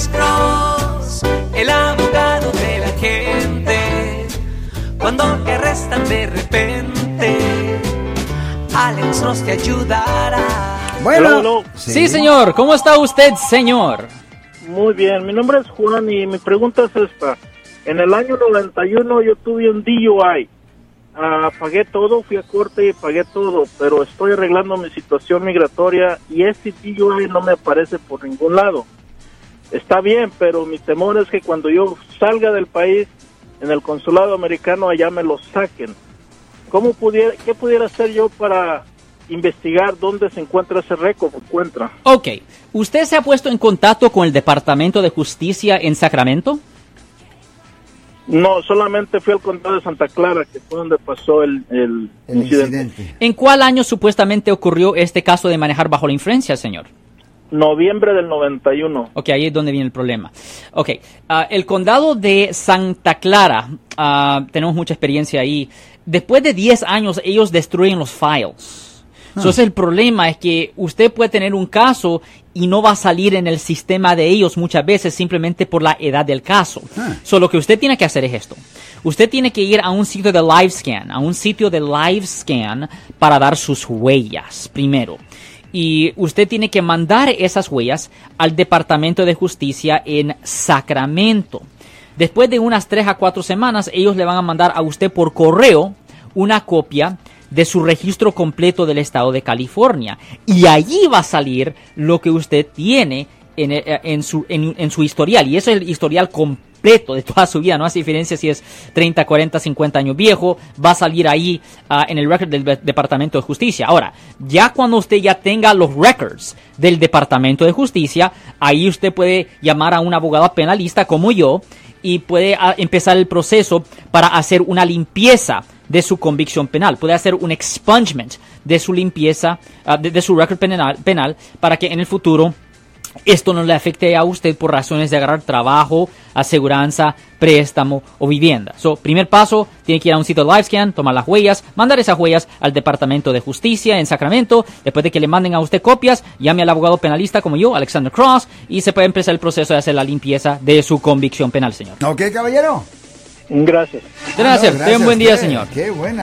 Alex Cross, el abogado de la gente. Cuando te arrestan de repente, Alex Cross te ayudará. Bueno, Hello, hello. Sí, señor. ¿Cómo está usted, señor? Muy bien, mi nombre es Juan y mi pregunta es esta. En el año 91 yo tuve un DUI. Ah, pagué todo, fui a corte y pagué todo, pero estoy arreglando mi situación migratoria y este DUI no me aparece por ningún lado. Está bien, pero mi temor es que cuando yo salga del país, en el consulado americano allá me lo saquen. ¿Cómo pudiera, qué pudiera hacer yo para investigar dónde se encuentra ese récord? Encuentra. Ok. ¿Usted se ha puesto en contacto con el Departamento de Justicia en Sacramento? No, solamente fui al condado de Santa Clara, que fue donde pasó el, el el incidente. incidente. ¿En cuál año supuestamente ocurrió este caso de manejar bajo la influencia, señor? Noviembre del 91. Ok, ahí es donde viene el problema. Ok, ah, el condado de Santa Clara, ah, tenemos mucha experiencia ahí. Después de 10 años, ellos destruyen los files. Entonces, el problema es que usted puede tener un caso y no va a salir en el sistema de ellos muchas veces simplemente por la edad del caso. Ah. So, lo que usted tiene que hacer es esto. Usted tiene que ir a un sitio de live scan, a un sitio de live scan para dar sus huellas primero. Y usted tiene que mandar esas huellas al Departamento de Justicia en Sacramento. Después de unas 3 a 4 semanas, ellos le van a mandar a usted por correo una copia de su registro completo del estado de California. Y allí va a salir lo que usted tiene en, eh, en su, en, en su historial. Y eso es el historial completo de toda su vida. No hace diferencia si es 30, 40, 50 años viejo. Va a salir ahí ah, en el record del Departamento de Justicia. Ahora, ya cuando usted ya tenga los records del Departamento de Justicia, ahí usted puede llamar a un abogado penalista como yo y puede ah, empezar el proceso para hacer una limpieza de su convicción penal. Puede hacer un expungement de su limpieza, ah, de, de su record penal, penal, para que en el futuro esto no le afecte a usted por razones de agarrar trabajo, aseguranza, préstamo o vivienda. So, primer paso, tiene que ir a un sitio de LiveScan, tomar las huellas, mandar esas huellas al Departamento de Justicia en Sacramento. Después de que le manden a usted copias, llame al abogado penalista como yo, Alexander Cross, y se puede empezar el proceso de hacer la limpieza de su convicción penal, señor. Ok, caballero. Gracias. De nada, No, señor. Tenga un buen día, gracias, señor. Qué buena.